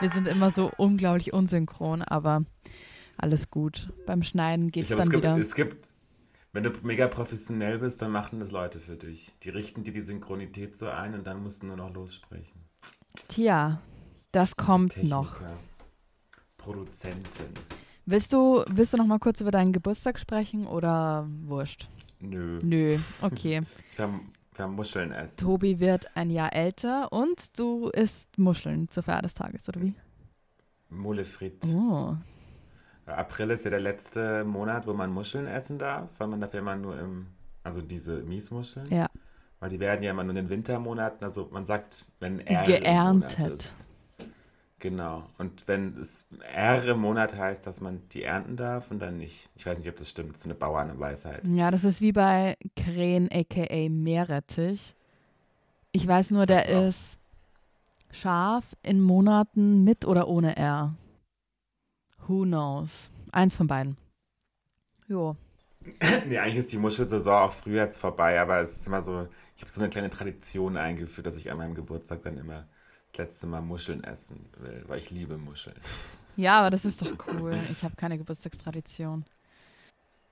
Wir sind immer so unglaublich unsynchron, aber alles gut. Beim Schneiden geht es dann wieder. Es gibt, wenn du mega professionell bist, dann machen das Leute für dich. Die richten dir die Synchronität so ein und dann musst du nur noch lossprechen. Tja, das kommt Techniker, noch. Produzentin. Willst du, willst du noch mal kurz über deinen Geburtstag sprechen oder wurscht? Nö. Nö, okay. Wir wir haben Muscheln essen. Tobi wird ein Jahr älter und du isst Muscheln zur Feier des Tages, oder wie? Mole frit. Oh. April ist ja der letzte Monat, wo man Muscheln essen darf, weil man dafür immer nur im, also diese Miesmuscheln. Ja. Weil die werden ja immer nur in den Wintermonaten, also man sagt, wenn R Geerntet. im Monat ist. Genau. Und wenn es R im Monat heißt, dass man die ernten darf und dann nicht. Ich weiß nicht, ob das stimmt. Das ist eine Bauernweisheit. Ja, das ist wie bei Krähen, aka Meerrettich. Ich weiß nur, der Das ist scharf in Monaten mit oder ohne R. Who knows? Eins von beiden. Jo. nee, eigentlich ist die Muschelsaison auch früher jetzt vorbei, aber es ist immer so, ich habe so eine kleine Tradition eingeführt, dass ich an meinem Geburtstag dann immer das letzte Mal Muscheln essen will, weil ich liebe Muscheln. Ja, aber das ist doch cool. Ich habe keine Geburtstagstradition.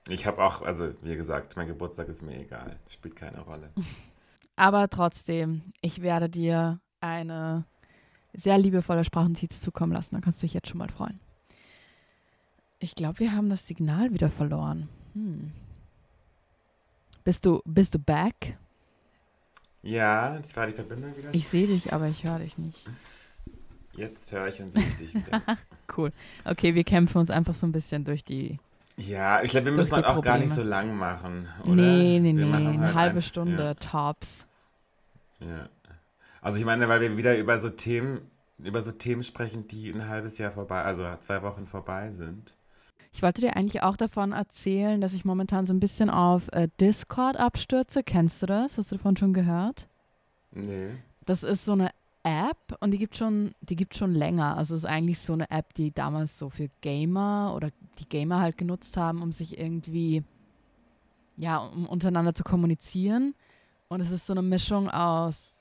Ich habe auch, also wie gesagt, mein Geburtstag ist mir egal, spielt keine Rolle. Aber trotzdem, ich werde dir eine sehr liebevolle Sprachnotiz zukommen lassen. Da kannst du dich jetzt schon mal freuen. Ich glaube, wir haben das Signal wieder verloren. Hm. Bist du, bist du back? Ja, jetzt war die Verbindung wieder. Ich sehe dich, aber ich höre dich nicht. Jetzt höre ich und sehe ich dich wieder. Cool. Okay, wir kämpfen uns einfach so ein bisschen durch die. Ja, ich glaube, wir Das müssen halt auch gar nicht Probleme. so lang machen, oder? Nee, nee, Wir nee. machen Eine halt halbe Stunde tops. Ja, ja. Also ich meine, weil wir wieder über so Themen, über so Themen sprechen, die ein halbes Jahr vorbei, also zwei Wochen vorbei sind. Ich wollte dir eigentlich auch davon erzählen, dass ich momentan so ein bisschen auf äh, Discord abstürze. Kennst du das? Hast du davon schon gehört? Nee. Das ist so eine App und die gibt schon, die gibt schon länger. Also es ist eigentlich so eine App, die damals so für Gamer oder die Gamer halt genutzt haben, um sich irgendwie, ja, um untereinander zu kommunizieren. Und es ist so eine Mischung aus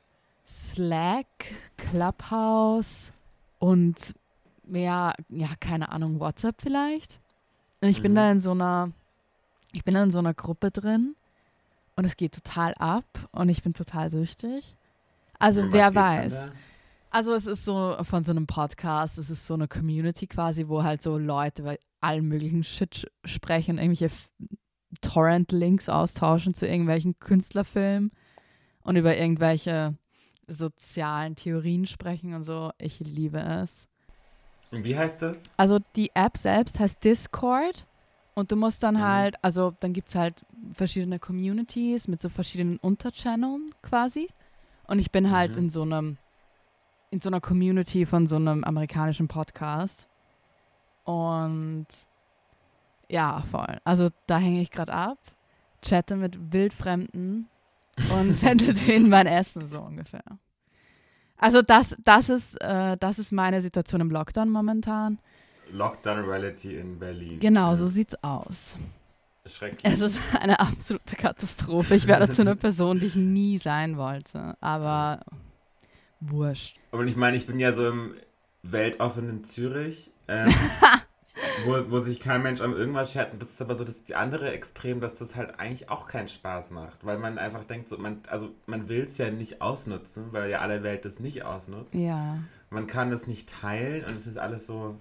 Slack, Clubhouse und ja, ja, keine Ahnung, WhatsApp vielleicht. Und ich bin Mhm. da in so einer, ich bin da in so einer Gruppe drin und es geht total ab und ich bin total süchtig. Also was wer weiß. Also es ist so von so einem Podcast, es ist so eine Community quasi, wo halt so Leute über allen möglichen Shit sprechen, irgendwelche Torrent-Links austauschen zu irgendwelchen Künstlerfilmen und über irgendwelche sozialen Theorien sprechen und so. Ich liebe es. Und wie heißt das? Also die App selbst heißt Discord und du musst dann Mhm. halt, also dann gibt es halt verschiedene Communities mit so verschiedenen Unterchanneln quasi. Und ich bin halt Mhm. in so einem, in so einer Community von so einem amerikanischen Podcast. Und ja, voll. Also da hänge ich gerade ab, chatte mit Wildfremden und sende denen mein Essen so ungefähr. Also das, das ist, äh, das ist meine Situation im Lockdown momentan. Lockdown Reality in Berlin. Genau, so sieht's aus. Schrecklich. Es ist eine absolute Katastrophe. Ich werde zu einer Person, die ich nie sein wollte. Aber wurscht. Und ich meine, ich bin ja so im weltoffenen Zürich, ähm, wo, wo sich kein Mensch um irgendwas schert. Und das ist aber so das die andere Extrem, dass das halt eigentlich auch keinen Spaß macht. Weil man einfach denkt, so, man, also man will es ja nicht ausnutzen, weil ja alle Welt das nicht ausnutzt. Ja. Man kann das nicht teilen und es ist alles so.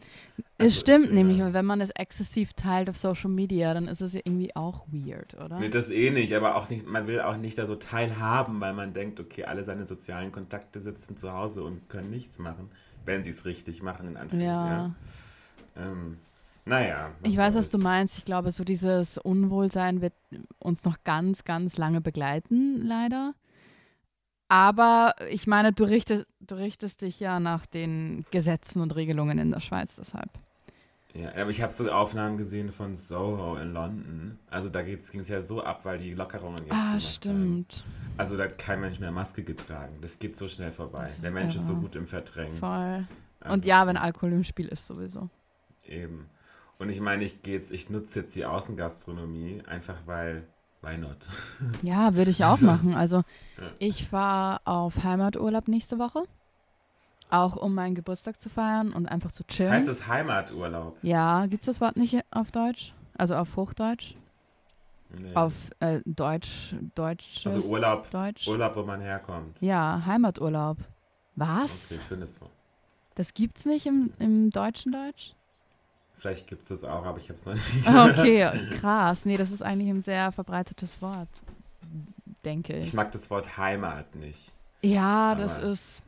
Es Also, stimmt ich bin nämlich, wenn man es exzessiv teilt auf Social Media, dann ist es ja irgendwie auch weird, oder? Nee, das eh nicht, aber auch nicht, man will auch nicht da so teilhaben, weil man denkt, okay, alle seine sozialen Kontakte sitzen zu Hause und können nichts machen, wenn sie es richtig machen, in Anführungszeichen. Ja. Ja. Ähm, naja. Ich weiß, was du meinst. Ich glaube, so dieses Unwohlsein wird uns noch ganz, ganz lange begleiten, leider. Aber ich meine, du richtest, du richtest dich ja nach den Gesetzen und Regelungen in der Schweiz deshalb. Ja, aber ich habe so Aufnahmen gesehen von Soho in London. Also da ging es ja so ab, weil die Lockerungen jetzt ah, gemacht Haben. stimmt. Also da hat kein Mensch mehr Maske getragen. Das geht so schnell vorbei. Der Mensch ist so irre. gut im Verdrängen. Voll. Also, und ja, wenn Alkohol im Spiel ist, sowieso. Eben. Und ich meine, ich gehe jetzt, ich nutze jetzt die Außengastronomie, einfach weil why not? Ja, würde ich auch machen. Also ich fahre auf Heimaturlaub nächste Woche. Auch um meinen Geburtstag zu feiern und einfach zu chillen. Heißt es Heimaturlaub? Ja, gibt es das Wort nicht auf Deutsch? Also auf Hochdeutsch? Nee. Auf äh, Deutsch, Deutsch. also Urlaub, Deutsch. Urlaub, wo man herkommt. Ja, Heimaturlaub. Was? Okay, schönes Wort. Das gibt's nicht im, im deutschen Deutsch? Vielleicht gibt es das auch, aber ich habe es noch nie gehört. Okay, krass. Nee, das ist eigentlich ein sehr verbreitetes Wort, denke ich. Ich mag das Wort Heimat nicht. Ja, das Aber- ist.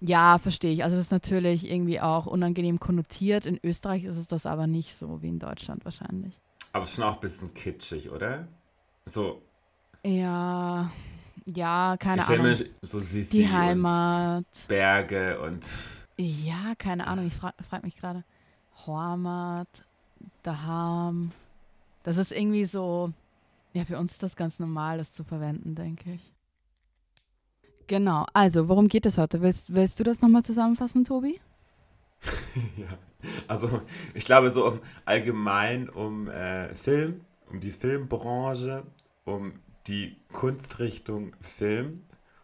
Ja, verstehe ich. Also das ist natürlich irgendwie auch unangenehm konnotiert. In Österreich ist es das aber nicht so wie in Deutschland wahrscheinlich. Aber es ist schon auch ein bisschen kitschig, oder? So, Ja, ja, keine ich Ahnung. mir so Sissi Die Heimat. und Berge und Ja, keine Ahnung. Ich frage frag mich gerade. Heimat, daheim. Das ist irgendwie so. Ja, für uns ist das ganz normal, das zu verwenden, denke ich. Genau. Also, worum geht es heute? Willst, willst du das nochmal zusammenfassen, Tobi? ja. Also ich glaube so allgemein um äh, Film, um die Filmbranche, um die Kunstrichtung Film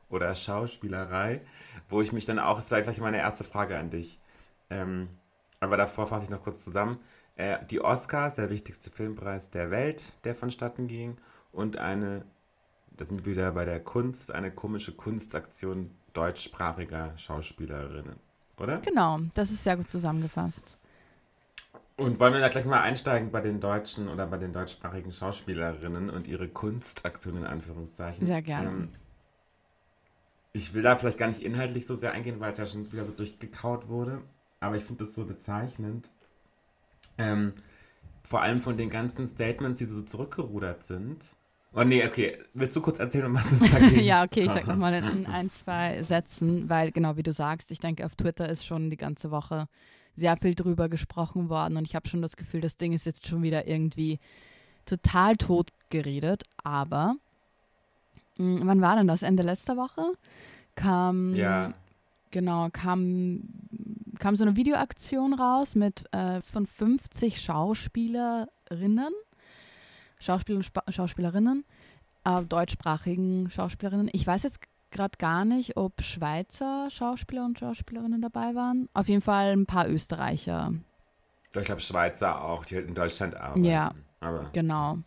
oder Schauspielerei, wo ich mich dann auch, das war gleich meine erste Frage an dich, ähm, aber davor fasse ich noch kurz zusammen, äh, die Oscars, der wichtigste Filmpreis der Welt, der vonstatten ging und eine, da sind wir wieder bei der Kunst, eine komische Kunstaktion deutschsprachiger Schauspielerinnen, oder? Genau, das ist sehr gut zusammengefasst. Und wollen wir da gleich mal einsteigen bei den deutschen oder bei den deutschsprachigen Schauspielerinnen und ihre Kunstaktion in Anführungszeichen? Sehr gerne. Ähm, ich will da vielleicht gar nicht inhaltlich so sehr eingehen, weil es ja schon wieder so durchgekaut wurde. Aber ich finde das so bezeichnend. Ähm, vor allem von den ganzen Statements, die so zurückgerudert sind. Oh nee, okay. Willst du kurz erzählen, um was es da geht? ja, okay, ich sag nochmal in ein, zwei Sätzen, weil genau wie du sagst, ich denke, auf Twitter ist schon die ganze Woche sehr viel drüber gesprochen worden und ich habe schon das Gefühl, das Ding ist jetzt schon wieder irgendwie total tot geredet, aber mh, wann war denn das? Ende letzter Woche kam Ja, genau, kam, kam so eine Videoaktion raus mit äh, von 50 Schauspielerinnen, Schauspieler und Spa Schauspielerinnen, äh, deutschsprachigen Schauspielerinnen. Ich weiß jetzt gerade gar nicht, ob Schweizer Schauspieler und Schauspielerinnen dabei waren. Auf jeden Fall ein paar Österreicher. ich glaube Schweizer auch, die halt in Deutschland arbeiten. Ja. Aber Genau.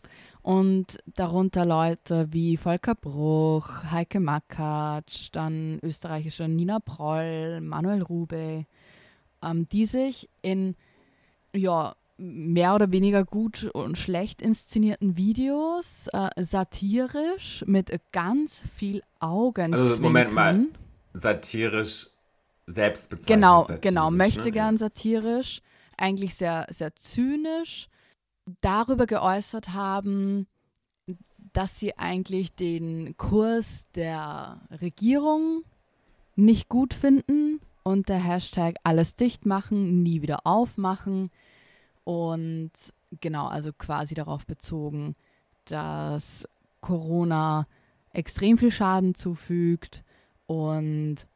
Und darunter Leute wie Volker Bruch, Heike Makatsch, dann österreichische Nina Proll, Manuel Rube, ähm, die sich in ja, mehr oder weniger gut und schlecht inszenierten Videos äh, satirisch mit ganz viel Augen. Also, Moment mal. satirisch selbst bezeichnet. Genau, satirisch, genau. Möchte ne? gern satirisch, eigentlich sehr, sehr zynisch darüber geäußert haben, dass sie eigentlich den Kurs der Regierung nicht gut finden und der Hashtag alles dicht machen, nie wieder aufmachen und genau, also quasi darauf bezogen, dass Corona extrem viel Schaden zufügt und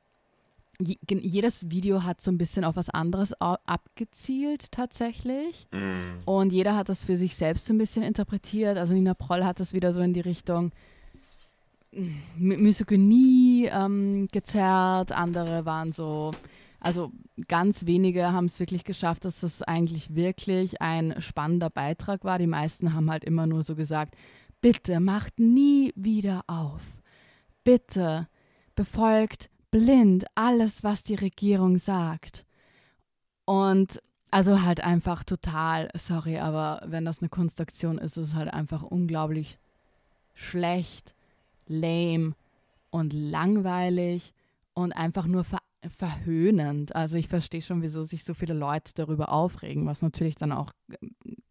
jedes Video hat so ein bisschen auf was anderes abgezielt tatsächlich. Mm. Und jeder hat das für sich selbst so ein bisschen interpretiert. Also Nina Proll hat das wieder so in die Richtung Misogynie ähm, gezerrt. Andere waren so, also ganz wenige haben es wirklich geschafft, dass das eigentlich wirklich ein spannender Beitrag war. Die meisten haben halt immer nur so gesagt, bitte macht nie wieder auf. Bitte befolgt blind alles, was die Regierung sagt. Und also halt einfach total, sorry, aber wenn das eine Kunstaktion ist, ist es halt einfach unglaublich schlecht, lame und langweilig und einfach nur ver verhöhnend. Also ich verstehe schon, wieso sich so viele Leute darüber aufregen, was natürlich dann auch äh,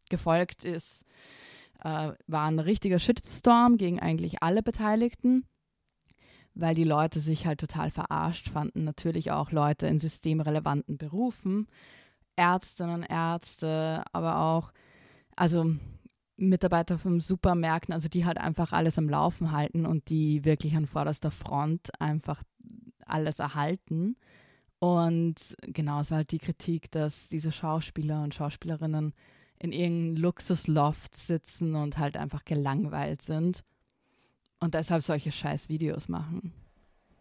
gefolgt ist, äh, war ein richtiger Shitstorm gegen eigentlich alle Beteiligten, weil die Leute sich halt total verarscht fanden. Natürlich auch Leute in systemrelevanten Berufen, Ärztinnen, Ärzte, aber auch, also Mitarbeiter von Supermärkten, also die halt einfach alles am Laufen halten und die wirklich an vorderster Front einfach alles erhalten. Und genau, es war halt die Kritik, dass diese Schauspieler und Schauspielerinnen in irgendeinem Luxusloft sitzen und halt einfach gelangweilt sind und deshalb solche scheiß Videos machen.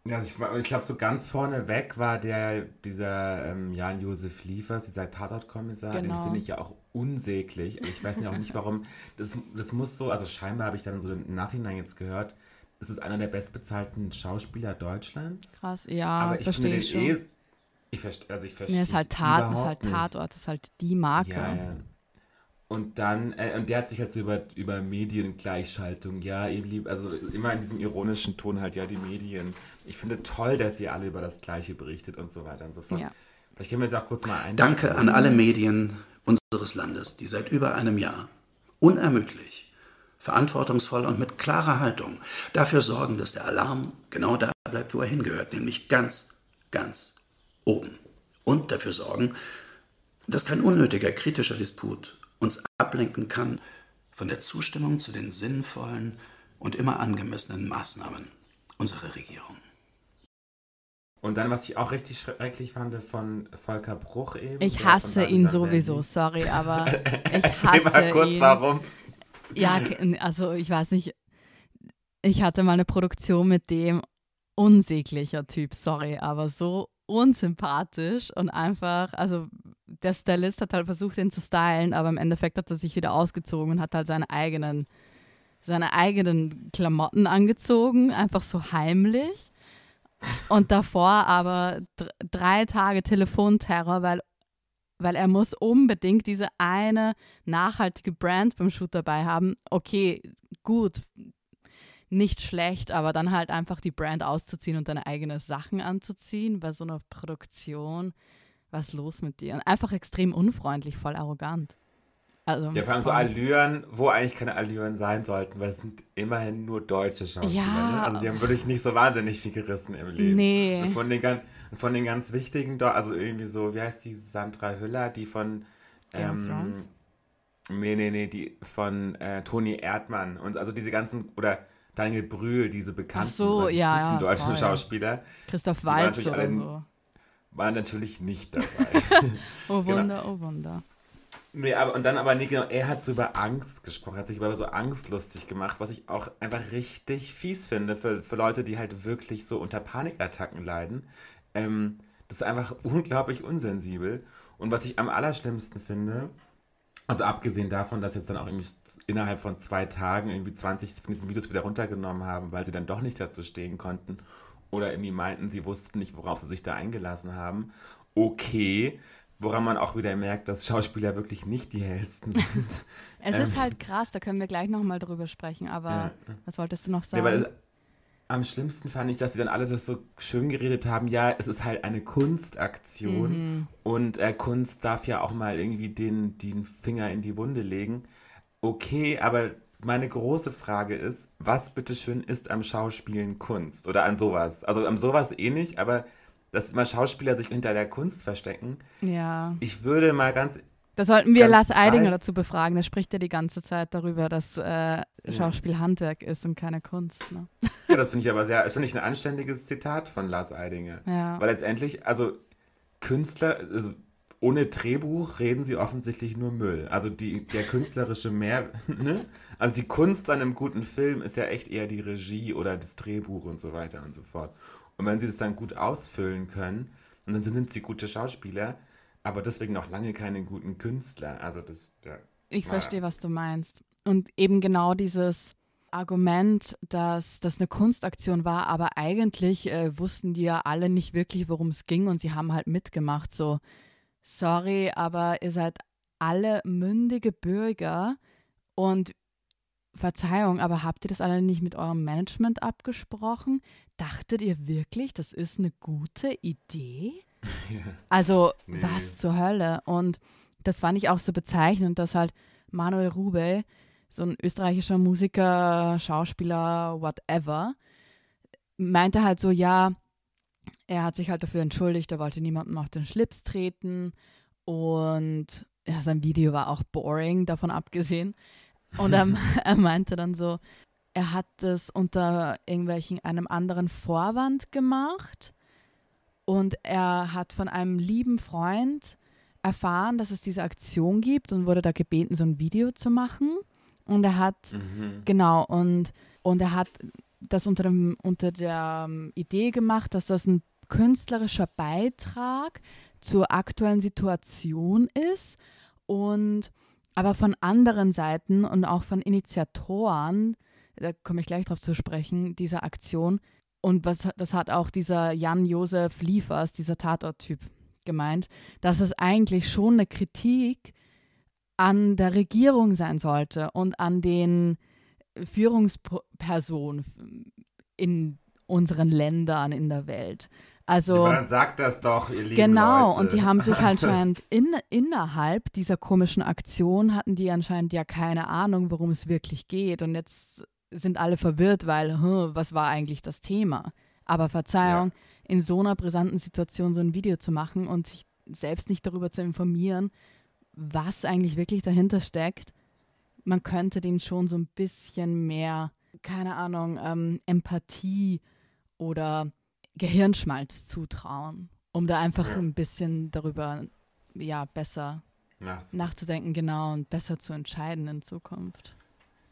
Ja, also ich, ich glaube, so ganz vorne weg war der, dieser ähm, Jan-Josef Liefers, dieser Tatortkommissar, genau. den finde ich ja auch unsäglich. Also ich weiß ja auch nicht, warum. Das, das muss so, also scheinbar habe ich dann so im Nachhinein jetzt gehört, es ist einer der bestbezahlten Schauspieler Deutschlands. Krass, ja, aber ich verstehe ich schon. Eh, ich verstehe, also ich verstehe. Nee, ist halt Tat, ist halt Tatort, ist halt die Marke. Ja, ja. Und dann, äh, und der hat sich halt so über, über Mediengleichschaltung, ja, eben also immer in diesem ironischen Ton halt, ja, die Medien. Ich finde toll, dass ihr alle über das Gleiche berichtet und so weiter und so fort. Ja. Vielleicht können wir es auch kurz mal ein. Danke an alle Medien unseres Landes, die seit über einem Jahr unermüdlich, verantwortungsvoll und mit klarer Haltung dafür sorgen, dass der Alarm genau da bleibt, wo er hingehört, nämlich ganz, ganz oben. Und dafür sorgen, dass kein unnötiger kritischer Disput uns ablenken kann von der Zustimmung zu den sinnvollen und immer angemessenen Maßnahmen unserer Regierung. Und dann, was ich auch richtig schrecklich fand von Volker Bruch eben. Ich hasse ihn sowieso, sorry, aber ich hasse mal kurz, ihn. warum. Ja, also ich weiß nicht, ich hatte mal eine Produktion mit dem unsäglicher Typ, sorry, aber so unsympathisch und einfach, also der Stylist hat halt versucht, ihn zu stylen, aber im Endeffekt hat er sich wieder ausgezogen und hat halt seine eigenen, seine eigenen Klamotten angezogen, einfach so heimlich. Und davor aber drei Tage Telefonterror, weil, weil er muss unbedingt diese eine nachhaltige Brand beim Shoot dabei haben. Okay, gut, nicht schlecht, aber dann halt einfach die Brand auszuziehen und deine eigenen Sachen anzuziehen bei so einer Produktion. Was ist los mit dir? Und einfach extrem unfreundlich, voll arrogant. Also, ja, vor allem so Allüren, wo eigentlich keine Allüren sein sollten, weil es sind immerhin nur deutsche Schauspieler. Ja. Ne? Also die haben wirklich nicht so wahnsinnig viel gerissen im Leben. Nee. Und von den, von den ganz wichtigen, also irgendwie so, wie heißt die, Sandra Hüller, die von ähm, Nee, nee, nee, die von äh, Toni Erdmann und also diese ganzen, oder Daniel Brühl, diese bekannten so, ja, ja, deutschen voll. Schauspieler. Christoph Waltz oder alle, so. Waren natürlich nicht dabei. oh genau. Wunder, genau. oh Wunder. Nee, aber, und dann aber nicht genau, er hat so über Angst gesprochen, hat sich über so Angst lustig gemacht, was ich auch einfach richtig fies finde für, für Leute, die halt wirklich so unter Panikattacken leiden. Ähm, das ist einfach unglaublich unsensibel. Und was ich am allerschlimmsten finde, also abgesehen davon, dass jetzt dann auch irgendwie innerhalb von zwei Tagen irgendwie 20 von diesen Videos wieder runtergenommen haben, weil sie dann doch nicht dazu stehen konnten oder irgendwie meinten, sie wussten nicht, worauf sie sich da eingelassen haben. Okay, woran man auch wieder merkt, dass Schauspieler wirklich nicht die hellsten sind. es ähm, ist halt krass, da können wir gleich nochmal drüber sprechen, aber ja. was wolltest du noch sagen? Ja, am schlimmsten fand ich, dass sie dann alle das so schön geredet haben, ja, es ist halt eine Kunstaktion mhm. und äh, Kunst darf ja auch mal irgendwie den, den Finger in die Wunde legen. Okay, aber meine große Frage ist, was bitteschön ist am Schauspielen Kunst oder an sowas? Also am sowas eh nicht, aber dass immer Schauspieler sich hinter der Kunst verstecken. Ja. Ich würde mal ganz da sollten wir Lars Eidinger dazu befragen. Der spricht ja die ganze Zeit darüber, dass äh, Schauspiel Handwerk ist und keine Kunst. Ne? Ja, das finde ich aber sehr, das finde ich ein anständiges Zitat von Lars Eidinger. Ja. Weil letztendlich, also Künstler, also ohne Drehbuch reden sie offensichtlich nur Müll. Also die, der künstlerische Mehr, ne? Also die Kunst an einem guten Film ist ja echt eher die Regie oder das Drehbuch und so weiter und so fort. Und wenn sie das dann gut ausfüllen können, und dann sind sie gute Schauspieler, aber deswegen noch lange keine guten Künstler. Also das. Ja, ich verstehe, was du meinst. Und eben genau dieses Argument, dass das eine Kunstaktion war, aber eigentlich äh, wussten die ja alle nicht wirklich, worum es ging und sie haben halt mitgemacht. So, sorry, aber ihr seid alle mündige Bürger und Verzeihung, aber habt ihr das alle nicht mit eurem Management abgesprochen? Dachtet ihr wirklich, das ist eine gute Idee? Also, nee. was zur Hölle? Und das fand ich auch so bezeichnend, dass halt Manuel Rube, so ein österreichischer Musiker, Schauspieler, whatever, meinte halt so, ja, er hat sich halt dafür entschuldigt, er wollte niemandem auf den Schlips treten und ja, sein Video war auch boring, davon abgesehen. Und er, er meinte dann so, er hat es unter irgendwelchen einem anderen Vorwand gemacht und er hat von einem lieben Freund erfahren, dass es diese Aktion gibt und wurde da gebeten, so ein Video zu machen. Und er hat, mhm. genau, und, und er hat das unter, dem, unter der ähm, Idee gemacht, dass das ein künstlerischer Beitrag zur aktuellen Situation ist und aber von anderen Seiten und auch von Initiatoren, da komme ich gleich drauf zu sprechen, dieser Aktion, und was, das hat auch dieser Jan-Josef Liefers, dieser Tatort-Typ, gemeint, dass es eigentlich schon eine Kritik an der Regierung sein sollte und an den Führungspersonen in unseren Ländern in der Welt. Also, ja, dann sagt das doch, ihr lieben Genau, Leute. und die haben sich Also, anscheinend in, innerhalb dieser komischen Aktion hatten die anscheinend ja keine Ahnung, worum es wirklich geht. Und jetzt sind alle verwirrt, weil, hm, was war eigentlich das Thema? Aber Verzeihung, in so einer brisanten Situation so ein Video zu machen und sich selbst nicht darüber zu informieren, was eigentlich wirklich dahinter steckt, man könnte denen schon so ein bisschen mehr, keine Ahnung, ähm, Empathie oder Gehirnschmalz zutrauen, um da einfach Ja. ein bisschen darüber ja besser Ja, nachzudenken, genau, und besser zu entscheiden in Zukunft.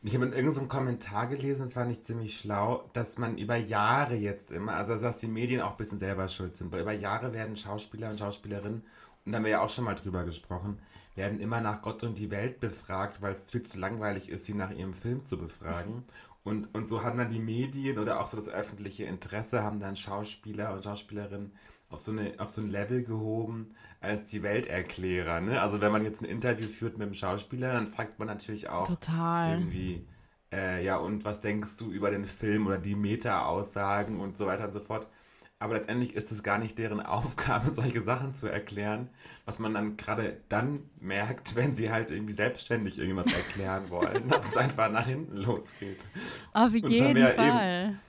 Ich habe in irgendeinem Kommentar gelesen, das war nicht ziemlich schlau, dass man über Jahre jetzt immer, also dass die Medien auch ein bisschen selber schuld sind, weil über Jahre werden Schauspieler und Schauspielerinnen, und da haben wir ja auch schon mal drüber gesprochen, werden immer nach Gott und die Welt befragt, weil es viel zu langweilig ist, sie nach ihrem Film zu befragen. Und, und so haben dann die Medien oder auch so das öffentliche Interesse, haben dann Schauspieler und Schauspielerinnen auf so, eine, auf so ein Level gehoben als die Welterklärer. Ne? Also wenn man jetzt ein Interview führt mit einem Schauspieler, dann fragt man natürlich auch, Total. irgendwie, äh, ja, und was denkst du über den Film oder die Meta-Aussagen und so weiter und so fort. Aber letztendlich ist es gar nicht deren Aufgabe, solche Sachen zu erklären, was man dann gerade dann merkt, wenn sie halt irgendwie selbstständig irgendwas erklären wollen, dass es einfach nach hinten losgeht. Auf haben jeden ja eben. Fall.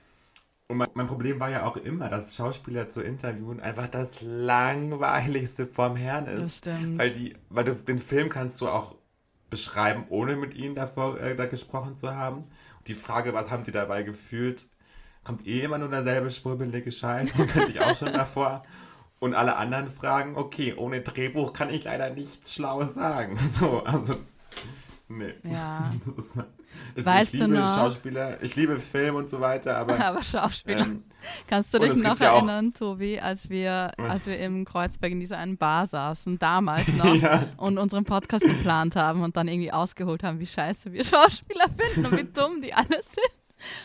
Und mein, mein Problem war ja auch immer, dass Schauspieler zu interviewen einfach das langweiligste vom Herrn ist. Das stimmt. Weil, die, weil du, den Film kannst du auch beschreiben, ohne mit ihnen davor äh, da gesprochen zu haben. Und die Frage, was haben sie dabei gefühlt, kommt eh immer nur derselbe schwurbelige Scheiß. Den könnte ich auch schon davor. Und alle anderen Fragen, okay, ohne Drehbuch kann ich leider nichts Schlaues sagen. So, also, nee. Ja. Das ist mal, ich, Weißt ich du liebe noch- Schauspieler, ich liebe Film und so weiter, aber Aber Schauspieler. ähm, Kannst du dich noch gibt ja erinnern, Tobi, als wir, als wir im Kreuzberg in dieser einen Bar saßen, damals noch, Ja. und unseren Podcast geplant haben und dann irgendwie ausgeholt haben, wie scheiße wir Schauspieler finden und wie dumm die alle sind.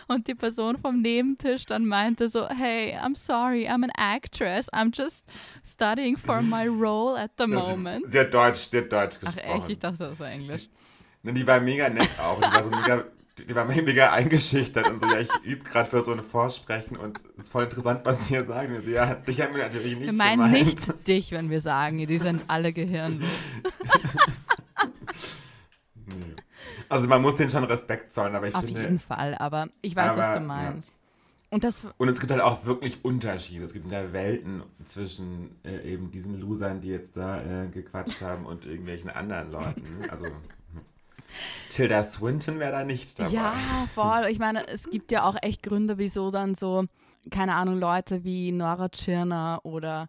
Und die Person vom Nebentisch dann meinte so, hey, I'm sorry, I'm an actress. I'm just studying for my role at the moment. Sie hat Deutsch, sie hat Deutsch Ach gesprochen. echt? Ich dachte, das war Englisch. Ne, Die war mega nett auch. Die war so mega, die war mega eingeschüchtert und so, ja, ich übe gerade für so ein Vorsprechen und es ist voll interessant, was sie hier sagen. Sie, Ja, ich habe mir natürlich nicht Wir meinen gemeint. nicht dich, wenn wir sagen, die sind alle gehirnlos. Also man muss denen schon Respekt zollen, aber ich Auf finde... jeden Fall, aber ich weiß, was Aber, du meinst. Und das, Und es gibt halt auch wirklich Unterschiede. Es gibt da Welten zwischen äh, eben diesen Losern, die jetzt da äh, gequatscht haben und irgendwelchen anderen Leuten. Also Tilda Swinton wäre da nicht dabei. ja, voll. Ich meine, es gibt ja auch echt Gründe, wieso dann so, keine Ahnung, Leute wie Nora Tschirner oder,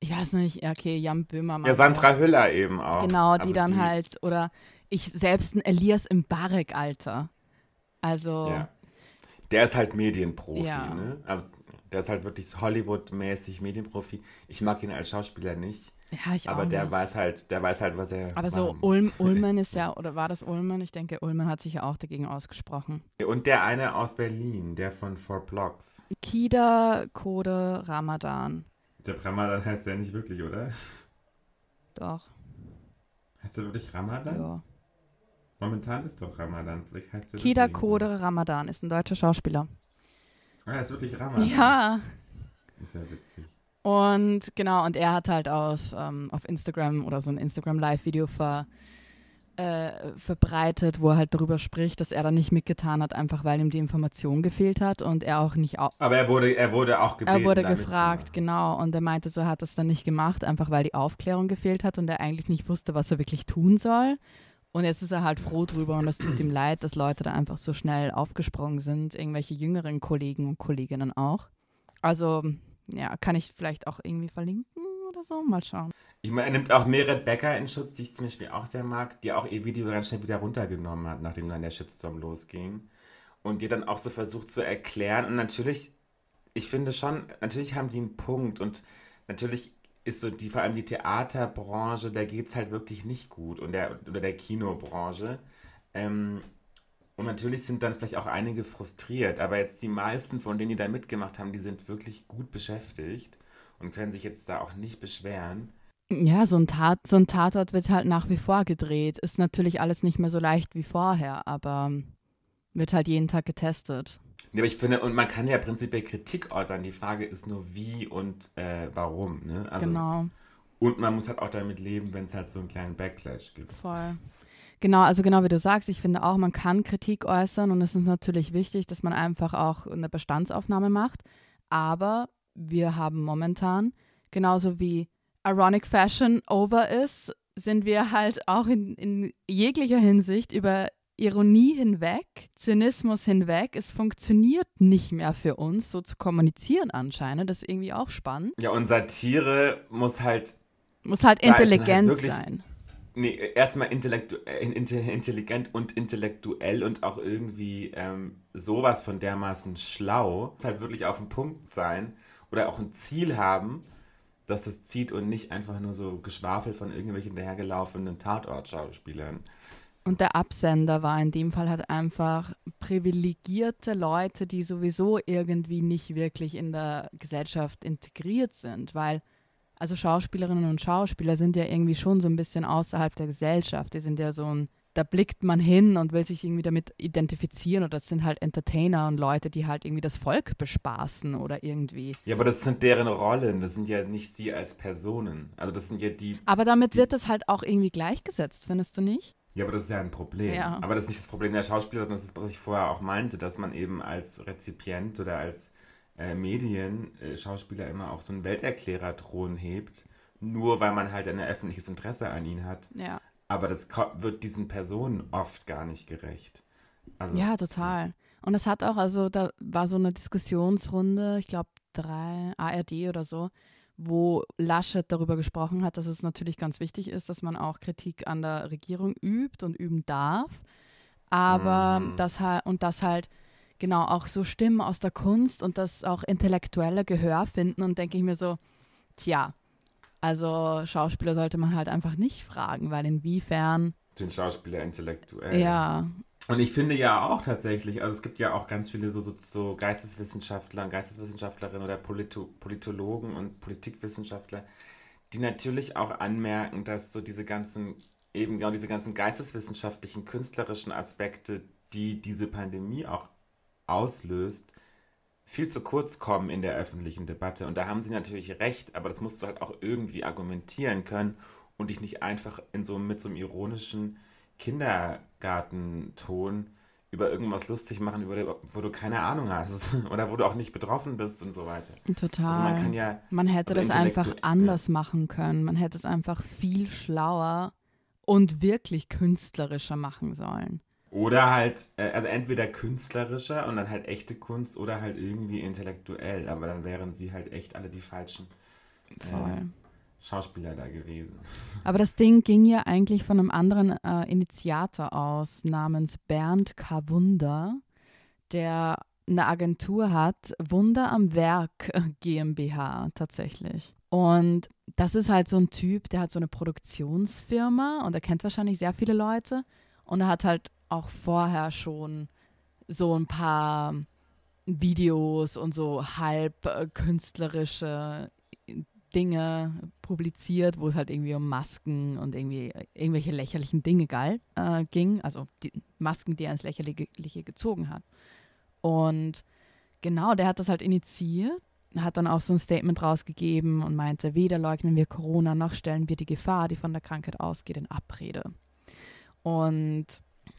ich weiß nicht, ja, okay, Jan Böhmermann. Ja, Sandra Hüller eben auch. Genau, die Also dann halt, oder ich selbst ein Elias im Barek-Alter. Also, Ja. Der ist halt Medienprofi, Ja. ne? Also der ist halt wirklich Hollywood-mäßig Medienprofi. Ich mag ihn als Schauspieler nicht, ja, ich auch aber der nicht. weiß halt, der weiß halt, was er Aber so Ulm. Ulmen ist ja, oder war das Ulmen? Ich denke, Ulmen hat sich ja auch dagegen ausgesprochen. Und der eine aus Berlin, der von Four Blocks. Kida Kode Ramadan. Der Ramadan heißt der nicht wirklich, oder? Doch, Heißt der wirklich Ramadan? ja. Momentan ist doch Ramadan. Vielleicht heißt der Kida deswegen so. Ramadan ist ein deutscher Schauspieler. Ah, er ist wirklich Ramadan. Ja. Ist ja witzig. Und genau, und er hat halt auf, ähm, auf Instagram oder so ein Instagram-Live-Video ver, äh, verbreitet, wo er halt darüber spricht, dass er da nicht mitgetan hat, einfach weil ihm die Information gefehlt hat und er auch nicht au Aber er wurde, er wurde auch gebeten, Er wurde gefragt, genau, und er meinte, so er hat das dann nicht gemacht, einfach weil die Aufklärung gefehlt hat und er eigentlich nicht wusste, was er wirklich tun soll. Und jetzt ist er halt froh drüber und es tut ihm leid, dass Leute da einfach so schnell aufgesprungen sind, irgendwelche jüngeren Kollegen und Kolleginnen auch. Also, ja, kann ich vielleicht auch irgendwie verlinken oder so, mal schauen. Ich meine, er nimmt auch Meret Becker in Schutz, die ich zum Beispiel auch sehr mag, die auch ihr Video ganz schnell wieder runtergenommen hat, nachdem dann der Shitstorm losging. und dir dann auch so versucht zu erklären. Und natürlich, ich finde schon, natürlich haben die einen Punkt und natürlich ist so die, vor allem die Theaterbranche, da geht es halt wirklich nicht gut und der, oder der Kinobranche. Ähm, und natürlich sind dann vielleicht auch einige frustriert, aber jetzt die meisten von denen, die da mitgemacht haben, die sind wirklich gut beschäftigt und können sich jetzt da auch nicht beschweren. Ja, so ein, Tat, so ein Tatort wird halt nach wie vor gedreht. Ist natürlich alles nicht mehr so leicht wie vorher, aber wird halt jeden Tag getestet. Ja, aber ich finde, und man kann ja prinzipiell Kritik äußern. Die Frage ist nur, wie und äh, warum. Ne? Also, genau. Und man muss halt auch damit leben, wenn es halt so einen kleinen Backlash gibt. Voll. Genau, also genau wie du sagst, ich finde auch, man kann Kritik äußern und es ist natürlich wichtig, dass man einfach auch eine Bestandsaufnahme macht. Aber wir haben momentan, genauso wie Ironic Fashion over ist, sind wir halt auch in, in jeglicher Hinsicht über Ironie hinweg, Zynismus hinweg. Es funktioniert nicht mehr für uns, so zu kommunizieren anscheinend. Das ist irgendwie auch spannend. Ja, und Satire muss halt. Muss halt intelligent halt sein. Nee, erstmal intellektu äh, intelligent und intellektuell und auch irgendwie ähm, sowas von dermaßen schlau. Muss halt wirklich auf den Punkt sein oder auch ein Ziel haben, dass es zieht und nicht einfach nur so Geschwafel von irgendwelchen dahergelaufenen Tatortschauspielern. Und der Absender war in dem Fall halt einfach privilegierte Leute, die sowieso irgendwie nicht wirklich in der Gesellschaft integriert sind, weil also Schauspielerinnen und Schauspieler sind ja irgendwie schon so ein bisschen außerhalb der Gesellschaft. Die sind ja so ein, da blickt man hin und will sich irgendwie damit identifizieren oder das sind halt Entertainer und Leute, die halt irgendwie das Volk bespaßen oder irgendwie. Ja, aber das sind deren Rollen, das sind ja nicht sie als Personen. Also das sind ja die. Aber damit die, wird das halt auch irgendwie gleichgesetzt, findest du nicht? Ja, aber das ist ja ein Problem. Ja. Aber das ist nicht das Problem der Schauspieler, sondern das ist, was ich vorher auch meinte, dass man eben als Rezipient oder als äh, Medien äh, Schauspieler immer auf so einen Welterklärer-Thron hebt, nur weil man halt ein öffentliches Interesse an ihnen hat. Ja. Aber das wird diesen Personen oft gar nicht gerecht. Also, ja, total. Und es hat auch, also da war so eine Diskussionsrunde, ich glaube drei ARD oder so, wo Laschet darüber gesprochen hat, dass es natürlich ganz wichtig ist, dass man auch Kritik an der Regierung übt und üben darf. Aber mhm. das halt, und das halt genau auch so Stimmen aus der Kunst und das auch intellektuelle Gehör finden und denke ich mir so, tja, also Schauspieler sollte man halt einfach nicht fragen, weil inwiefern. Den Schauspieler intellektuell. Ja, und ich finde ja auch tatsächlich, also es gibt ja auch ganz viele so, so, so Geisteswissenschaftler und Geisteswissenschaftlerinnen oder Polito Politologen und Politikwissenschaftler, die natürlich auch anmerken, dass so diese ganzen, eben genau diese ganzen geisteswissenschaftlichen, künstlerischen Aspekte, die diese Pandemie auch auslöst, viel zu kurz kommen in der öffentlichen Debatte. Und da haben sie natürlich recht, aber das musst du halt auch irgendwie argumentieren können und dich nicht einfach in so mit so einem ironischen Kindergartenton über irgendwas lustig machen, über, wo du keine Ahnung hast oder wo du auch nicht betroffen bist und so weiter. Total. Also man, kann ja, man hätte also das einfach anders ja. machen können. Man hätte es einfach viel schlauer und wirklich künstlerischer machen sollen. Oder halt, äh, also entweder künstlerischer und dann halt echte Kunst oder halt irgendwie intellektuell, aber dann wären sie halt echt alle die falschen. Voll. Äh, Schauspieler da gewesen. Aber das Ding ging ja eigentlich von einem anderen äh, Initiator aus, namens Bernd K. Wunder, der eine Agentur hat, Wunder am Werk GmbH tatsächlich. Und das ist halt so ein Typ, der hat so eine Produktionsfirma und er kennt wahrscheinlich sehr viele Leute. Und er hat halt auch vorher schon so ein paar Videos und so halb äh, künstlerische Dinge publiziert, wo es halt irgendwie um Masken und irgendwie irgendwelche lächerlichen Dinge galt, äh, ging. Also die Masken, die er ins Lächerliche gezogen hat. Und genau, der hat das halt initiiert, hat dann auch so ein Statement rausgegeben und meinte, weder leugnen wir Corona noch stellen wir die Gefahr, die von der Krankheit ausgeht, in Abrede. Und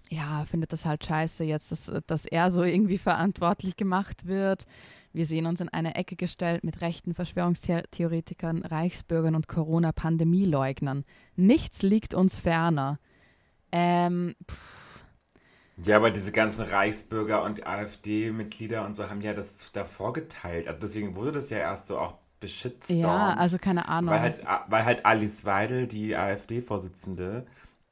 ja, findet das halt scheiße jetzt, dass, dass er so irgendwie verantwortlich gemacht wird. Wir sehen uns in eine Ecke gestellt mit rechten Verschwörungstheoretikern, Reichsbürgern und Corona-Pandemieleugnern. Nichts liegt uns ferner. Ähm, ja, aber diese ganzen Reichsbürger und AfD-Mitglieder und so haben ja das davor geteilt. Also deswegen wurde das ja erst so auch beschützt. Ja, also keine Ahnung. Weil halt, weil halt Alice Weidel, die AfD-Vorsitzende,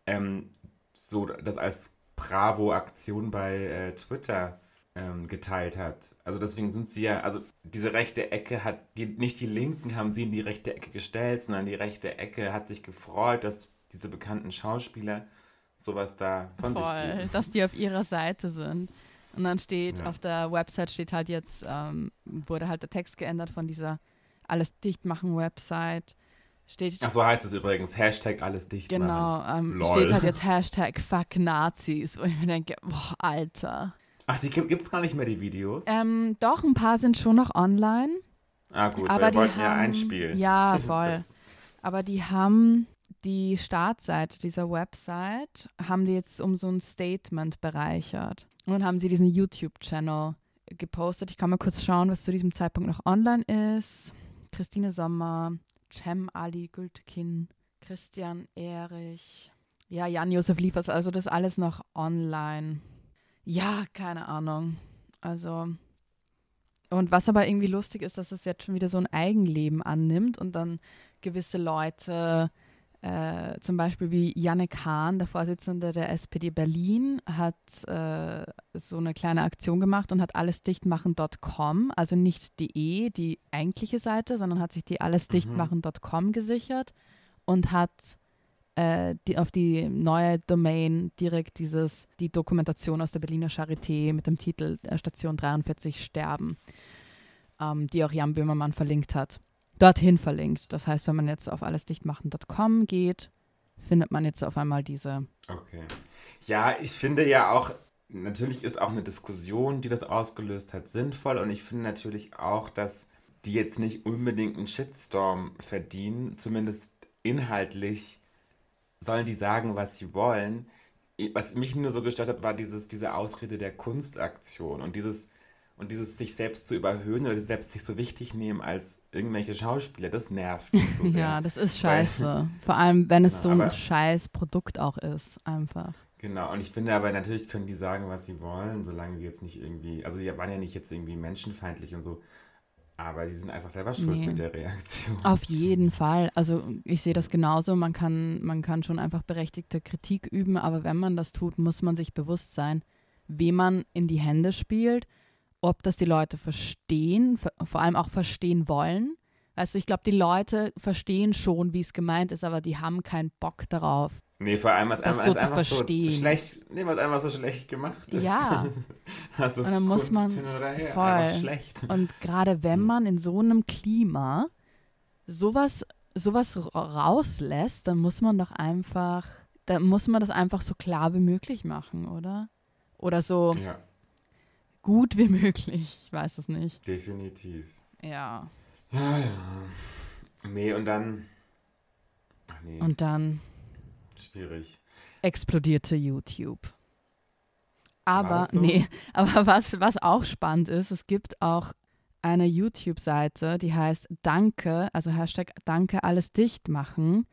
ähm, so das als Bravo-Aktion bei äh, Twitter ähm, geteilt hat. Also deswegen sind sie ja, also diese rechte Ecke hat, die, nicht die Linken haben sie in die rechte Ecke gestellt, sondern die rechte Ecke hat sich gefreut, dass diese bekannten Schauspieler sowas da von Voll, sich geben. dass die auf ihrer Seite sind. Und dann steht, Ja. auf der Website steht halt jetzt, ähm, wurde halt der Text geändert von dieser alles dicht machen Website. Steht, Ach so heißt es übrigens, Hashtag alles dicht genau, ähm, steht halt jetzt Hashtag Fuck Nazis, wo ich mir denke, boah, Alter. Ach, die gibt es gar nicht mehr, die Videos? Ähm, doch, ein paar sind schon noch online. ah gut, aber wir die wollten haben, ja einspielen. Ja, voll. aber die haben die Startseite dieser Website, haben die jetzt um so ein Statement bereichert. Und dann haben sie diesen YouTube-Channel gepostet. Ich kann mal kurz schauen, was zu diesem Zeitpunkt noch online ist. Christine Sommer, Cem Ali Gültekin, Christian Erich, ja, Jan-Josef Liefers, also das alles noch online. Ja, keine Ahnung. Also, und was aber irgendwie lustig ist, dass es jetzt schon wieder so ein Eigenleben annimmt und dann gewisse Leute, äh, zum Beispiel wie Yannick Hahn, der Vorsitzende der SPD Berlin, hat äh, so eine kleine Aktion gemacht und hat allesdichtmachen.com, also nicht de, die eigentliche Seite, sondern hat sich die allesdichtmachen.com gesichert und hat äh, die, auf die neue Domain direkt dieses, die Dokumentation aus der Berliner Charité mit dem Titel äh, Station 43 sterben, ähm, die auch Jan Böhmermann verlinkt hat, dorthin verlinkt. Das heißt, wenn man jetzt auf allesdichtmachen.com geht, findet man jetzt auf einmal diese. Okay. Ja, ich finde ja auch, natürlich ist auch eine Diskussion, die das ausgelöst hat, sinnvoll. Und ich finde natürlich auch, dass die jetzt nicht unbedingt einen Shitstorm verdienen, zumindest inhaltlich sollen die sagen, was sie wollen. Was mich nur so gestört hat, war dieses, diese Ausrede der Kunstaktion und dieses, und dieses sich selbst zu überhöhen oder selbst sich so wichtig nehmen als irgendwelche Schauspieler, das nervt mich so sehr. Ja, das ist scheiße. Vor allem, wenn es Genau, so ein aber- scheiß Produkt auch ist, einfach. Genau, und ich finde aber natürlich können die sagen, was sie wollen, solange sie jetzt nicht irgendwie, also sie waren ja nicht jetzt irgendwie menschenfeindlich und so, aber sie sind einfach selber schuld Nee. mit der Reaktion. Auf jeden Fall. Also ich sehe das genauso. Man kann, man kann schon einfach berechtigte Kritik üben, aber wenn man das tut, muss man sich bewusst sein, wem man in die Hände spielt, ob das die Leute verstehen, ver- vor allem auch verstehen wollen. Weißt du, ich glaube, die Leute verstehen schon, wie es gemeint ist, aber die haben keinen Bock darauf. Nee, vor allem, was Das einfach, so einfach so verstehen. schlecht, nee, was einfach so schlecht gemacht ist. Ja. also Und dann muss man- her, voll. schlecht. Und gerade wenn Hm. man in so einem Klima sowas, sowas ra- rauslässt, dann muss man doch einfach, dann muss man das einfach so klar wie möglich machen, oder? Oder so Ja, gut wie möglich. Ich weiß es nicht. definitiv. Ja. Ja, ja. Nee, und dann, ach nee, Und dann schwierig. explodierte YouTube. Aber, so? nee, aber was, was auch spannend ist, es gibt auch eine YouTube-Seite, die heißt Danke, also Hashtag Danke alles dicht machen,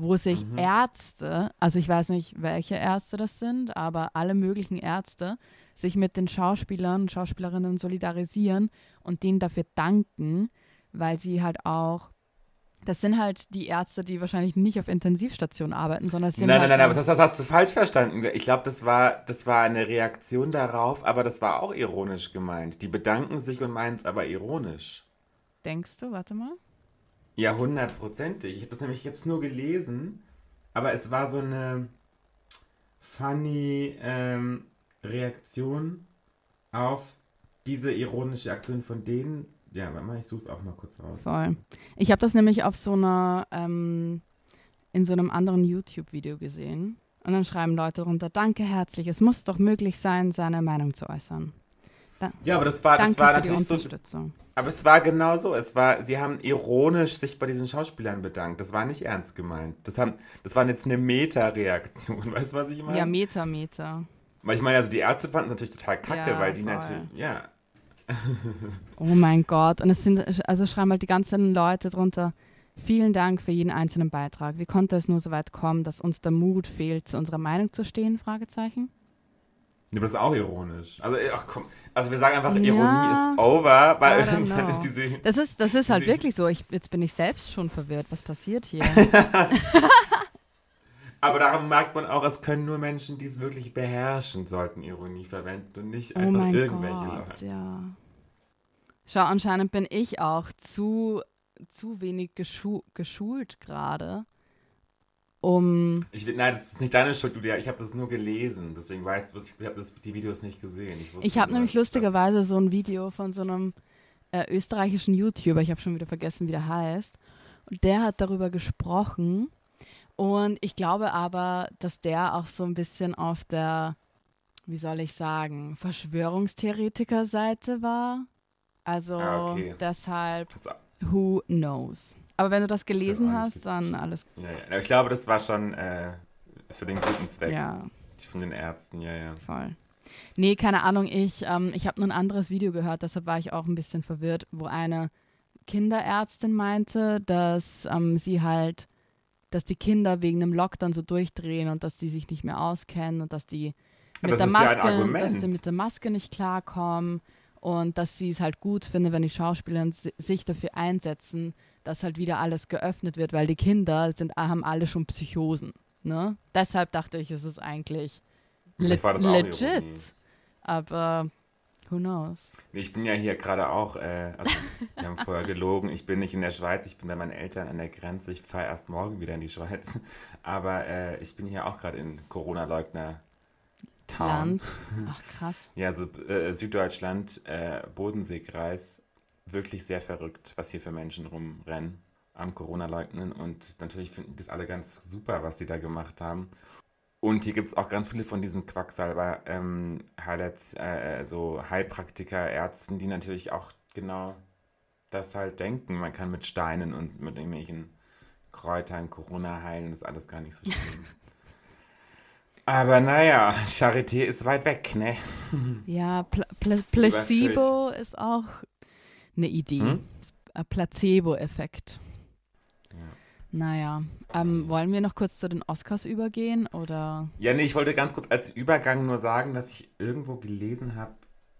wo sich Mhm. Ärzte, also ich weiß nicht, welche Ärzte das sind, aber alle möglichen Ärzte sich mit den Schauspielern und Schauspielerinnen solidarisieren und denen dafür danken, weil sie halt auch, das sind halt die Ärzte, die wahrscheinlich nicht auf Intensivstationen arbeiten, sondern es sind Nein, halt nein, nein, aber das, das hast du falsch verstanden. Ich glaube, das war, das war eine Reaktion darauf, aber das war auch ironisch gemeint. Die bedanken sich und meinen es aber ironisch. Denkst du, warte mal? Ja, hundertprozentig. Ich habe das nämlich, ich es nur gelesen, aber es war so eine funny ähm, Reaktion auf diese ironische Aktion von denen. Ja, warte mal, ich suche es auch mal kurz raus. Voll. Ich habe das nämlich auf so einer, ähm, in so einem anderen YouTube-Video gesehen. Und dann schreiben Leute darunter, danke herzlich, es muss doch möglich sein, seine Meinung zu äußern. Ja, aber das war, das war natürlich so. Aber es war genau so. Es war, sie haben ironisch sich bei diesen Schauspielern bedankt. Das war nicht ernst gemeint. Das, haben, das war jetzt eine Meta-Reaktion. Weißt du, was ich meine? Ja, Meter, Meter. Weil ich meine, also die Ärzte fanden es natürlich total kacke, Ja, weil die voll. natürlich, ja, Oh mein Gott. Und es sind, also schreiben halt die ganzen Leute drunter, vielen Dank für jeden einzelnen Beitrag. Wie konnte es nur so weit kommen, dass uns der Mut fehlt, zu unserer Meinung zu stehen? Fragezeichen. Ja, aber das ist auch ironisch. Also, ach komm. Also, wir sagen einfach, Ja, Ironie ist over, weil irgendwann know. ist diese. Das ist, das ist halt wirklich so. Ich, jetzt bin ich selbst schon verwirrt. Was passiert hier? Aber daran merkt man auch, es können nur Menschen, die es wirklich beherrschen, sollten Ironie verwenden und nicht Oh einfach mein irgendwelche Gott, Leute. ja. Schau, anscheinend bin ich auch zu, zu wenig geschu geschult gerade, um Ich, nein, das ist nicht deine Schuld, Julia. Ich habe das nur gelesen. Deswegen weißt du, ich habe das- die Videos nicht gesehen. Ich, Ich habe nämlich lustigerweise so ein Video von so einem äh, österreichischen YouTuber, ich habe schon wieder vergessen, wie der heißt, und der hat darüber gesprochen. Und ich glaube aber, dass der auch so ein bisschen auf der, wie soll ich sagen, Verschwörungstheoretiker-Seite war. Also Ah, okay. deshalb, who knows. Aber wenn du das gelesen alles hast, dann alles ja, ja. Ich glaube, das war schon äh, für den guten Zweck ja. von den Ärzten. Ja, ja. Voll. Nee, keine Ahnung, ich, ähm, ich habe nur ein anderes Video gehört, deshalb war ich auch ein bisschen verwirrt, wo eine Kinderärztin meinte, dass ähm, sie halt, dass die Kinder wegen dem Lockdown so durchdrehen und dass die sich nicht mehr auskennen und dass die mit das der ist ja Maske, dass sie mit der Maske nicht klarkommen und dass sie es halt gut finde, wenn die Schauspieler si- sich dafür einsetzen, dass halt wieder alles geöffnet wird, weil die Kinder sind, haben alle schon Psychosen. Ne? Deshalb dachte ich, es ist eigentlich le legit. Aber who knows? Ich bin ja hier gerade auch, äh, also wir haben vorher gelogen, ich bin nicht in der Schweiz, ich bin bei meinen Eltern an der Grenze, ich fahre erst morgen wieder in die Schweiz, aber äh, ich bin hier auch gerade in Corona-Leugner-Town. Land. Ach krass. Ja, so äh, Süddeutschland, äh, Bodenseekreis, wirklich sehr verrückt, was hier für Menschen rumrennen am Corona-Leugnen und natürlich finden das alle ganz super, was die da gemacht haben. Und hier gibt es auch ganz viele von diesen Quacksalber, ähm, Highlights, äh, so Heilpraktiker, Ärzten, die natürlich auch genau das halt denken. Man kann mit Steinen und mit irgendwelchen Kräutern Corona heilen, das ist alles gar nicht so schlimm. Aber naja, Charité ist weit weg, ne? Ja, Pla Pla Placebo ist auch eine Idee. Hm? Placebo-Effekt. Ja. Naja, ähm, wollen wir noch kurz zu den Oscars übergehen oder? Ja, nee, ich wollte ganz kurz als Übergang nur sagen, dass ich irgendwo gelesen habe,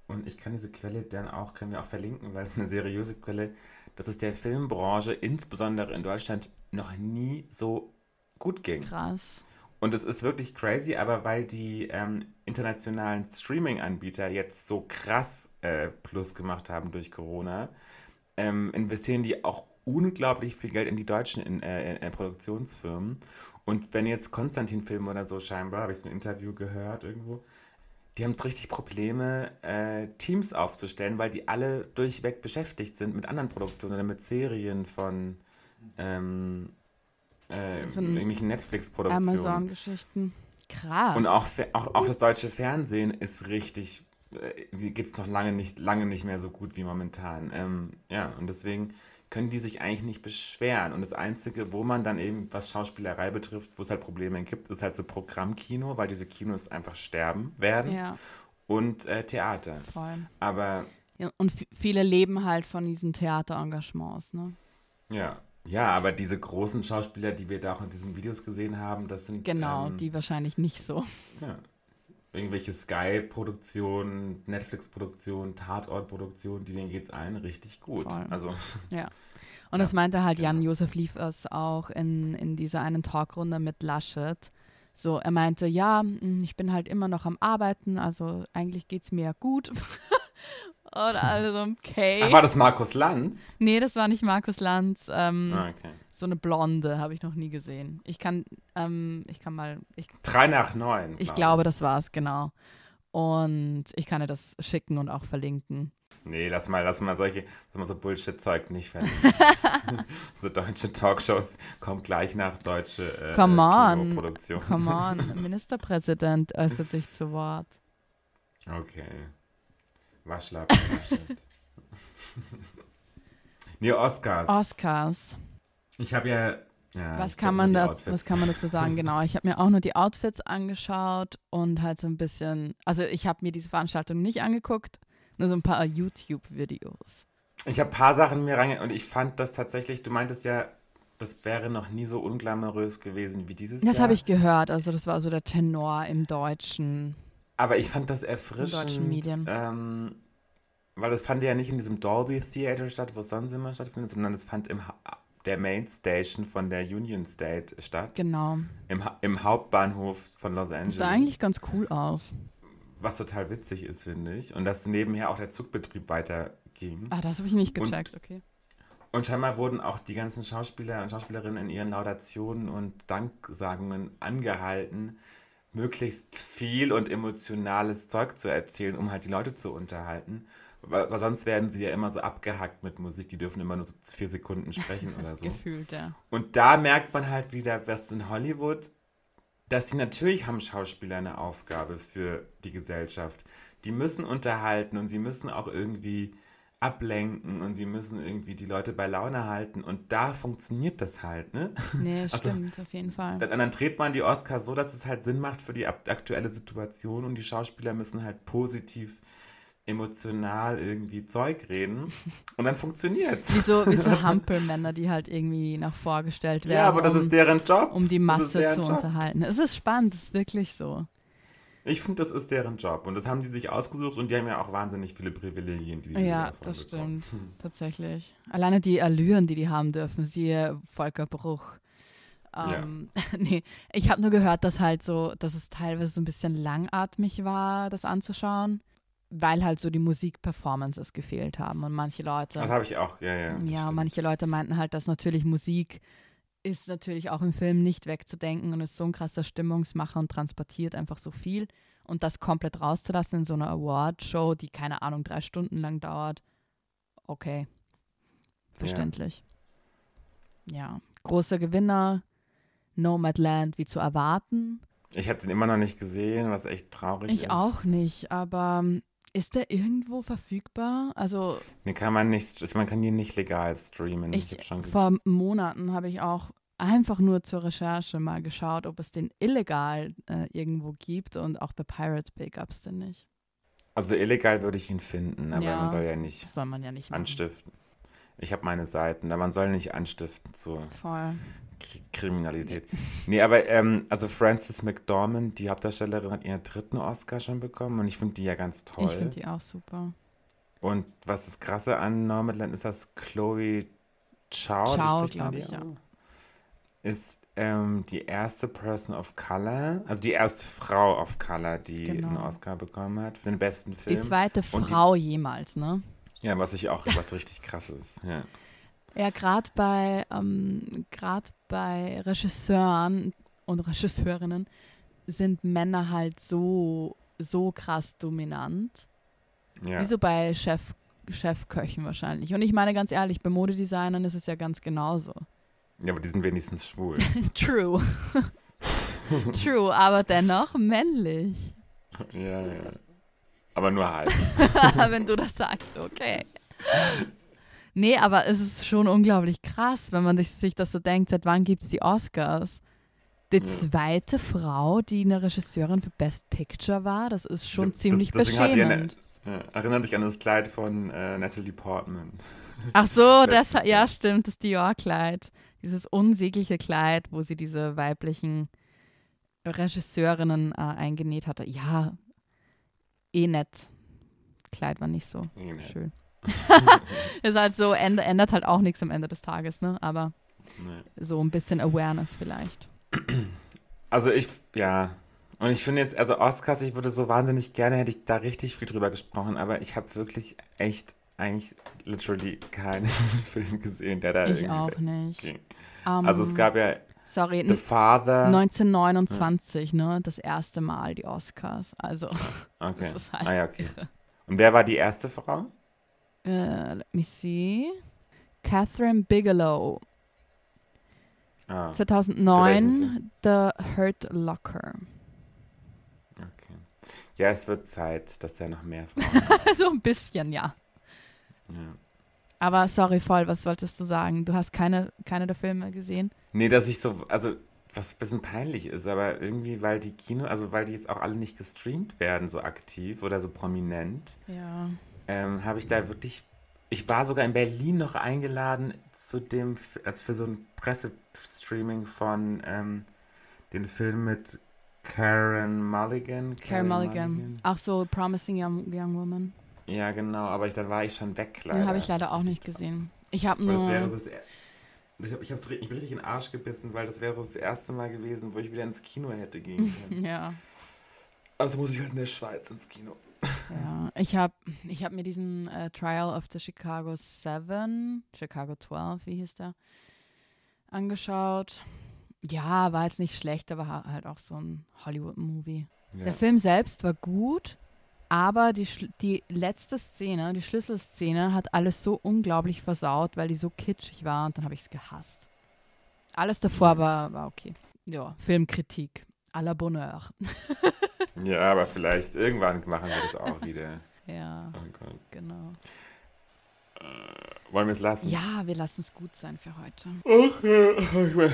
und ich kann diese Quelle dann auch, können wir auch verlinken, weil es eine seriöse Quelle, dass es der Filmbranche, insbesondere in Deutschland, noch nie so gut ging. Krass. Und es ist wirklich crazy, aber weil die ähm, internationalen Streaming-Anbieter jetzt so krass äh, Plus gemacht haben durch Corona, ähm, investieren die auch unglaublich viel Geld in die deutschen in, äh, in, äh, Produktionsfirmen. Und wenn jetzt Konstantin-Film oder so scheinbar, habe ich so ein Interview gehört irgendwo, die haben richtig Probleme, äh, Teams aufzustellen, weil die alle durchweg beschäftigt sind mit anderen Produktionen oder mit Serien von ähm, äh, So irgendwelchen Netflix-Produktionen. Amazon-Geschichten. Krass. Und auch, auch, auch das deutsche Fernsehen ist richtig, äh, geht es noch lange nicht, lange nicht mehr so gut wie momentan. Ähm, ja, und deswegen können die sich eigentlich nicht beschweren. Und das Einzige, wo man dann eben, was Schauspielerei betrifft, wo es halt Probleme gibt, ist halt so Programmkino, weil diese Kinos einfach sterben werden Ja, und äh, Theater. voll. Aber Ja, und viele leben halt von diesen Theaterengagements, ne? ja, ja, aber diese großen Schauspieler, die wir da auch in diesen Videos gesehen haben, das sind Genau, ähm, die wahrscheinlich nicht so. Ja. Irgendwelche Sky-Produktionen, Netflix-Produktionen, Tatort-Produktionen, die denen geht's allen richtig gut. Voll. Also, Ja. Und das meinte halt genau. Jan-Josef Liefers auch in, in dieser einen Talkrunde mit Laschet. So, er meinte, ja, mm, ich bin halt immer noch am Arbeiten, also eigentlich geht's mir ja gut. Oder also, okay. ach, war das Markus Lanz? nee, das war nicht Markus Lanz. Ähm, Ah, okay. So eine Blonde habe ich noch nie gesehen. Ich kann, ähm, ich kann mal, ich, Drei nach neun. ich glaube, das war's, genau. Und ich kann dir das schicken und auch verlinken. Nee, lass mal, lass mal solche, lass mal so Bullshit-Zeug nicht verlinken. so deutsche Talkshows kommt gleich nach deutsche äh, Come on. Come on, Ministerpräsident äußert sich zu Wort. Okay. Waschlappen. Nee, Oscars. Oscars. ich habe ja. ja Was kann, man da, was kann man dazu sagen? Genau, ich habe mir auch nur die Outfits angeschaut und halt so ein bisschen, also ich habe mir diese Veranstaltung nicht angeguckt, nur so ein paar YouTube-Videos. Ich habe ein paar Sachen mir reinge und ich fand das tatsächlich, du meintest ja, das wäre noch nie so unglamourös gewesen wie dieses Jahr. Das habe ich gehört, also das war so der Tenor im Deutschen. Aber ich fand das erfrischend. deutschen Medien. Ähm, weil das fand ja nicht in diesem Dolby Theater statt, wo es sonst immer stattfindet, sondern das fand im ha der Mainstation von der Union State statt. Genau. Im, Ha- im Hauptbahnhof von Los Angeles. Sah eigentlich ganz cool aus. was total witzig ist, finde ich. Und dass nebenher auch der Zugbetrieb weiterging. Ah, das habe ich nicht Und- gecheckt, okay. Und scheinbar wurden auch die ganzen Schauspieler und Schauspielerinnen in ihren Laudationen und Danksagungen angehalten, möglichst viel und emotionales Zeug zu erzählen, um halt die Leute zu unterhalten. Weil, sonst werden sie ja immer so abgehackt mit Musik, die dürfen immer nur so vier Sekunden sprechen oder so. Gefühlt, ja. Und da merkt man halt wieder, was in Hollywood, dass die natürlich haben Schauspieler eine Aufgabe für die Gesellschaft. Die müssen unterhalten und sie müssen auch irgendwie ablenken und sie müssen irgendwie die Leute bei Laune halten und da funktioniert das halt, ne? Nee, Also, stimmt, auf jeden Fall. Dann, dann dreht man die Oscars so, dass es halt Sinn macht für die aktuelle Situation und die Schauspieler müssen halt positiv, emotional irgendwie Zeug reden und dann funktioniert's. Wie so, wie so Hampelmänner, die halt irgendwie nach vorgestellt werden. Ja, aber das um, ist deren Job. um die Masse zu Job. unterhalten. Es ist spannend, es ist wirklich so. Ich finde, das ist deren Job. Und das haben die sich ausgesucht und die haben ja auch wahnsinnig viele Privilegien, die die Ja, das bekommen. stimmt. Tatsächlich. Alleine die Allüren, die die haben dürfen, siehe Volker Bruch. Ähm, nee, ich habe nur gehört, dass halt so, dass es teilweise so ein bisschen langatmig war, das anzuschauen, weil halt so die Musikperformances gefehlt haben und manche Leute. Das habe ich auch, ja, ja. Ja, stimmt. manche Leute meinten halt, dass natürlich Musik ist natürlich auch im Film nicht wegzudenken und ist so ein krasser Stimmungsmacher und transportiert einfach so viel. Und das komplett rauszulassen in so einer Award-Show, die keine Ahnung, drei Stunden lang dauert, okay. Verständlich. Ja. Großer Gewinner, Nomadland, wie zu erwarten. Ich habe den immer noch nicht gesehen, was echt traurig ist. Ich auch nicht, aber ähm, ist der irgendwo verfügbar? Also Den kann man nicht, man kann ihn nicht legal streamen. Ich, Ich, schon vor Monaten habe ich auch einfach nur zur Recherche mal geschaut, ob es den illegal äh, irgendwo gibt und auch bei Pirate Bay gab es den nicht. Also illegal würde ich ihn finden, aber Ja. man soll ja nicht soll man ja nicht machen. anstiften. Ich habe meine Seiten, aber man soll nicht anstiften zur Voll. K Kriminalität. Nee, aber ähm, also Frances McDormand, die Hauptdarstellerin, hat ihren dritten Oscar schon bekommen und ich finde die ja ganz toll. Ich finde die auch super. Und was das Krasse an Nomadland ist, dass Chloe Chow, Chow, spricht man glaub die ich, ja. ist ähm, die erste Person of Color, also die erste Frau of Color, die Genau. einen Oscar bekommen hat für den besten Die Film. zweite Und die- Frau jemals, ne? Ja, was ich auch, was richtig krass ist. Ja. Ja, gerade bei, ähm, grad bei Regisseuren und Regisseurinnen sind Männer halt so, so krass dominant. Ja. Wie so bei Chef, Chefköchen wahrscheinlich. Und ich meine ganz ehrlich, bei Modedesignern ist es ja ganz genauso. ja, aber die sind wenigstens schwul. True. True, aber dennoch männlich. ja, ja. Aber nur halb. wenn du das sagst, okay. Nee, aber es ist schon unglaublich krass, wenn man sich, sich das so denkt, seit wann gibt es die Oscars? Die zweite Frau, die eine Regisseurin für Best Picture war, das ist schon Das- ziemlich eine- beschämend. Ja, erinnert dich an das Kleid von äh, Natalie Portman. Ach so, das, ja stimmt, das Dior-Kleid. Dieses unsägliche Kleid, wo sie diese weiblichen Regisseurinnen äh, eingenäht hatte. Ja, eh nett. Kleid war nicht so nee. schön. ist halt so, änd ändert halt auch nichts am Ende des Tages, ne? Aber Nee. so ein bisschen Awareness vielleicht. Also ich, ja. Und ich finde jetzt, also Oscars, ich würde so wahnsinnig gerne, hätte ich da richtig viel drüber gesprochen, aber ich habe wirklich echt eigentlich literally keinen Film gesehen, der da Ich irgendwie auch nicht. ging. Ähm, Also es gab ja sorry, The Father. 1929, ne? Das erste Mal die Oscars. Also, Okay. das ist halt Ah ja, okay. irre. Und wer war die erste Frau? Äh, let me see. Catherine Bigelow, Ah, 2009, The Hurt Locker. okay. Ja, es wird Zeit, dass da noch mehr Frauen. so ein bisschen, ja. ja. Aber sorry, voll, was wolltest du sagen? Du hast keine, keine der Filme gesehen? Nee, dass ich so, also was ein bisschen peinlich ist, aber irgendwie, weil die Kino, also weil die jetzt auch alle nicht gestreamt werden, so aktiv oder so prominent, Ja. Ähm, habe ich da wirklich, ich war sogar in Berlin noch eingeladen zu dem, F- als für so ein Pressestreaming von ähm, den Film mit Karen Mulligan. Carey Mulligan. Ach so, Promising Young, Young Woman. Ja, genau, aber ich, dann war ich schon weg, leider. Den habe ich leider Das auch nicht gesehen. Ich habe Aber das wäre nur. das, Ich, hab, ich, hab's, ich bin richtig in den Arsch gebissen, weil das wäre das erste Mal gewesen, wo ich wieder ins Kino hätte gehen können. Ja. Also muss ich halt in der Schweiz ins Kino. Ja, ich habe ich hab mir diesen äh, Trial of the Chicago 7, Chicago 12, wie hieß der, angeschaut. Ja, war jetzt nicht schlecht, aber ha- halt auch so ein Hollywood-Movie. Ja. Der Film selbst war gut, aber die, die letzte Szene, die Schlüsselszene, hat alles so unglaublich versaut, weil die so kitschig war und dann habe ich es gehasst. Alles davor war, war okay. Ja, Filmkritik. À la Bonheur. ja, aber vielleicht irgendwann machen wir das auch wieder. Ja, Oh Gott. genau. Wollen wir es lassen? Ja, wir lassen es gut sein für heute. Ich bin-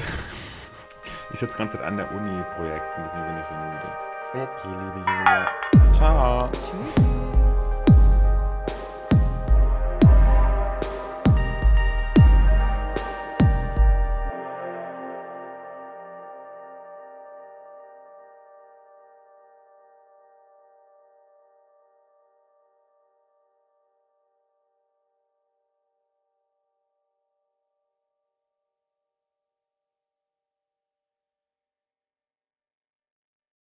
Ich sitze ganz an der Uni Projekten, deswegen bin ich so müde. Okay, liebe Julia. Ciao. Tschüss.